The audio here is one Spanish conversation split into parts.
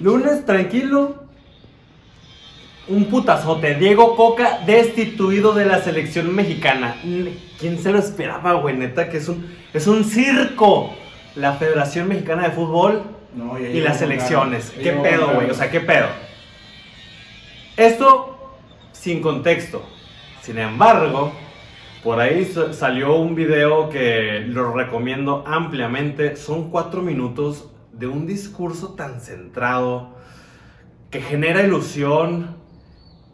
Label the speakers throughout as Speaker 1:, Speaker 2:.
Speaker 1: Lunes, tranquilo. Un putazote. Diego Coca destituido de la selección mexicana. ¿Quién se lo esperaba, güey? Neta, que es un, es un circo. La Federación Mexicana de Fútbol
Speaker 2: No,
Speaker 1: y las
Speaker 2: con
Speaker 1: elecciones.
Speaker 2: ganas. Ya
Speaker 1: ¿Qué pedo, güey? O sea, ¿qué pedo? Esto sin contexto. Sin embargo, por ahí sa- salió un video que lo recomiendo ampliamente. Son cuatro minutos de un discurso tan centrado que genera ilusión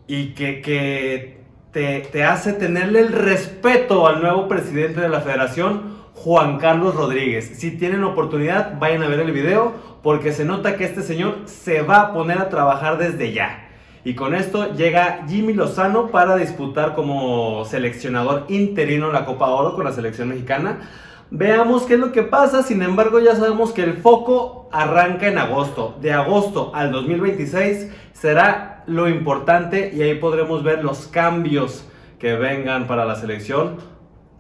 Speaker 1: y que, que te, te hace tenerle el respeto al nuevo presidente de la federación, Juan Carlos Rodríguez. Si tienen oportunidad, vayan a ver el video porque se nota que este señor se va a poner a trabajar desde ya. Y con esto llega Jimmy Lozano para disputar como seleccionador interino la Copa Oro con la selección mexicana. Veamos qué es lo que pasa, sin embargo ya sabemos que el foco arranca en agosto. De agosto al 2026 será lo importante y ahí podremos ver los cambios que vengan para la selección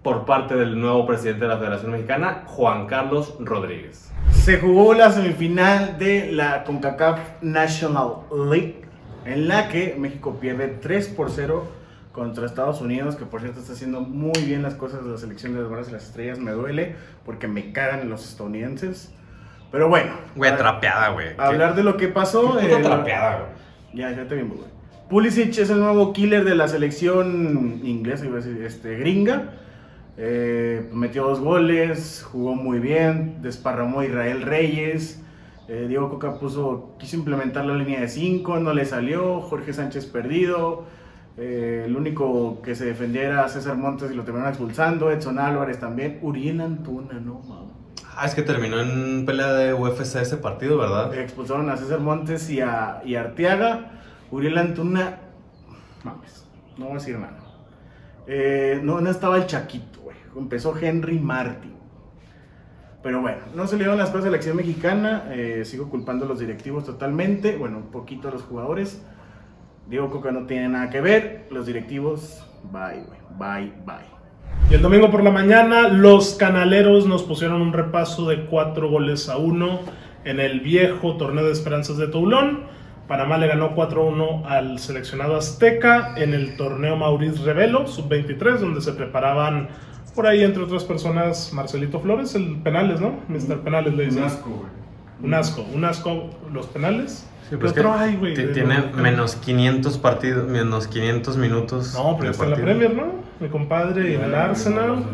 Speaker 1: por parte del nuevo presidente de la Federación Mexicana, Juan Carlos Rodríguez.
Speaker 2: Se jugó la semifinal de la CONCACAF National League, en la que México pierde 3 por 0 contra Estados Unidos, que por cierto está haciendo muy bien las cosas de la selección de los Bravos y las Estrellas. Me duele porque me cagan los estadounidenses. Pero bueno,
Speaker 1: Güey, trapeada, güey.
Speaker 2: hablar de lo que pasó.
Speaker 1: Qué puta
Speaker 2: eh,
Speaker 1: trapeada, güey.
Speaker 2: Ya, ya te vi, güey. Pulisic es el nuevo killer de la selección inglesa, iba a decir, este, gringa. Eh, metió dos goles, jugó muy bien, desparramó a Israel Reyes. Eh, Diego Coca puso, quiso implementar la línea de 5, no le salió. Jorge Sánchez perdido. Eh, el único que se defendía era César Montes y lo terminaron expulsando. Edson Álvarez también. Uriel Antuna, no mames.
Speaker 1: Ah, es que terminó en pelea de UFC ese partido, ¿verdad?
Speaker 2: Expulsaron a César Montes y a, y a Arteaga. Uriel Antuna, mames, no voy a decir nada. Eh, no, no estaba el Chaquito, güey. Empezó Henry Martin. Pero bueno, no se le dieron las cosas a la selección mexicana. eh, sigo culpando a los directivos totalmente. Bueno, un poquito a los jugadores. Diego Coca no tiene nada que ver. Los directivos, bye, güey. Bye, bye.
Speaker 3: Y el domingo por la mañana, los canaleros nos pusieron un repaso de cuatro goles a uno en el viejo torneo de esperanzas de Toulon. Panamá le ganó 4-1 al seleccionado azteca en el torneo Maurice Revelo, sub-23, donde se preparaban por ahí, entre otras personas, Marcelito Flores, el penales, ¿no? Mr. Penales le dicen.
Speaker 2: güey.
Speaker 3: Un asco, un asco los penales.
Speaker 1: Sí,
Speaker 3: ¿Qué
Speaker 1: pues
Speaker 3: otro hay, güey?
Speaker 1: Tiene menos 500 partidos, menos 500 minutos.
Speaker 3: No, pero está en la. Premier, ¿no? Mi compadre, y en el Arsenal.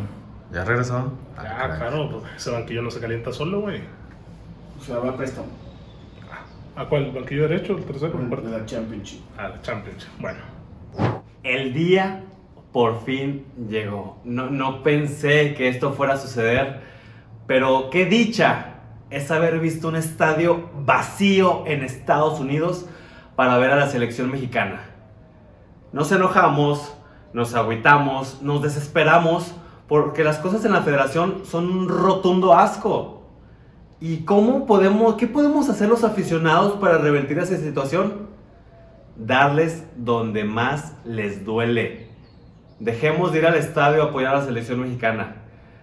Speaker 1: ¿Ya regresó?
Speaker 3: Ah, claro, pues ese banquillo no se calienta solo, güey.
Speaker 2: O sea, va a préstamo.
Speaker 3: ¿A cuál? ¿Banquillo derecho? ¿El tercero? ¿El
Speaker 2: De la Championship.
Speaker 3: Ah, la Championship. Bueno.
Speaker 1: El día por fin llegó. No, no pensé que esto fuera a suceder, pero qué dicha es haber visto un estadio vacío en Estados Unidos para ver a la selección mexicana. Nos enojamos, nos agüitamos, nos desesperamos porque las cosas en la federación son un rotundo asco. ¿Y cómo podemos, qué podemos hacer los aficionados para revertir esa situación? darles donde más les duele. Dejemos de ir al estadio a apoyar a la selección mexicana.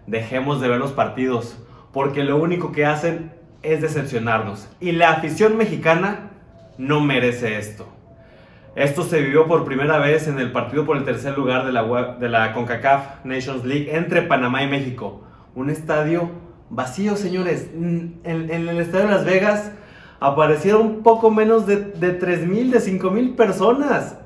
Speaker 1: Dejemos de ver los partidos, porque lo único que hacen es decepcionarnos. Y la afición mexicana no merece esto. Esto se vivió por primera vez en el partido por el tercer lugar de la, de la CONCACAF Nations League entre Panamá y México. Un estadio vacío, señores. En, en el estadio de Las Vegas aparecieron poco menos de, de 3.000, de 5.000 personas.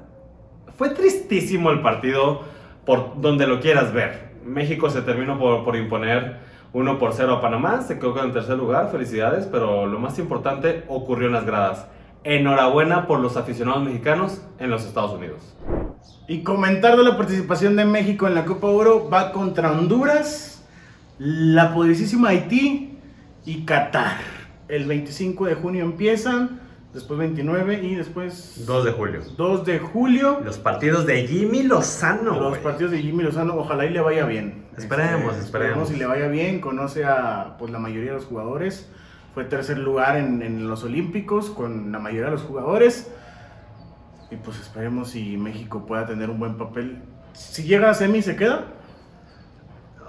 Speaker 1: Fue tristísimo el partido por donde lo quieras ver. México se terminó por, por imponer 1 por 0 a Panamá, se quedó en tercer lugar, felicidades, pero lo más importante ocurrió en las gradas. Enhorabuena por los aficionados mexicanos en los Estados Unidos.
Speaker 2: Y comentar de la participación de México en la Copa Oro va contra Honduras, la poderosísima Haití y Qatar. El 25 de junio empiezan, después 29 y después
Speaker 1: 2 de julio.
Speaker 2: 2 de julio.
Speaker 1: Los partidos de Jimmy Lozano.
Speaker 2: Los partidos de Jimmy Lozano, ojalá y le vaya bien.
Speaker 1: Esperemos,
Speaker 2: Este,
Speaker 1: esperemos.
Speaker 2: y le vaya bien. Conoce a pues, la mayoría de los jugadores. Fue tercer lugar en, en los Olímpicos con la mayoría de los jugadores. Y pues esperemos si México pueda tener un buen papel. Si llega a semi, ¿se queda?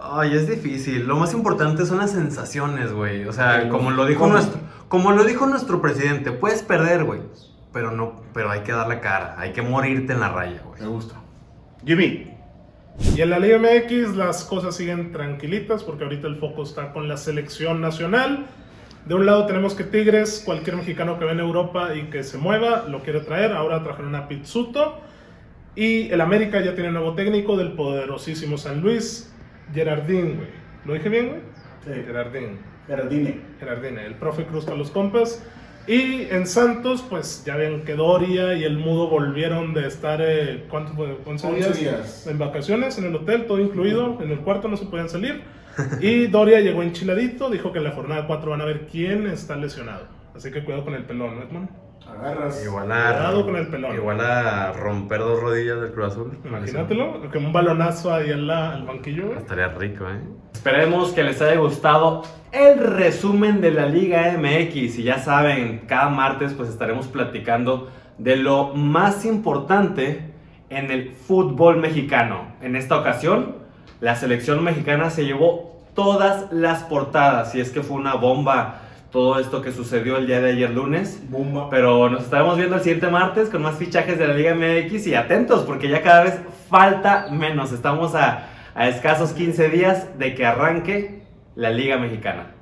Speaker 1: Ay, es difícil. Lo más importante son las sensaciones, güey. O sea, como lo dijo
Speaker 2: ¿cómo?
Speaker 1: nuestro, Como lo dijo nuestro presidente, puedes perder, güey. Pero no, pero hay que dar la cara, hay que morirte en la raya, güey.
Speaker 2: Me gusta. Jimmy.
Speaker 3: Y en la Liga MX las cosas siguen tranquilitas porque ahorita el foco está con la selección nacional. De un lado tenemos que Tigres, cualquier mexicano que ve en Europa y que se mueva, lo quiere traer. Ahora trajeron a Pizzuto. Y el América ya tiene nuevo técnico del poderosísimo San Luis, Gerardín, güey. ¿Lo dije bien, güey?
Speaker 2: Sí.
Speaker 3: Gerardín.
Speaker 2: Gerardine.
Speaker 3: Gerardine, el profe Cruz para los compas. Y en Santos, pues ya ven que Doria y el Mudo volvieron de estar, eh, ¿cuánto fue? 11
Speaker 2: 11
Speaker 3: días,
Speaker 2: días.
Speaker 3: en vacaciones en el hotel, todo incluido. En el cuarto no se podían salir. Y Doria llegó enchiladito, dijo que en la jornada 4 van a ver quién está lesionado. Así que cuidado con el pelón, ¿no, Edmond?
Speaker 2: Agarras.
Speaker 1: Igual a,
Speaker 3: Cuidado con el pelón.
Speaker 1: igual a romper dos rodillas del Cruz Azul.
Speaker 3: Imagínatelo, como un balonazo ahí al, la- al banquillo.
Speaker 1: Estaría rico, ¿eh? Esperemos que les haya gustado el resumen de la Liga MX. Y ya saben, cada martes pues estaremos platicando de lo más importante en el fútbol mexicano. En esta ocasión, la selección mexicana se llevó todas las portadas. Y es que fue una bomba todo esto que sucedió el día de ayer lunes.
Speaker 2: Bomba.
Speaker 1: Pero nos estaremos viendo el siguiente martes con más fichajes de la Liga MX y atentos porque ya cada vez falta menos. Estamos a, a escasos 15 días de que arranque la Liga Mexicana.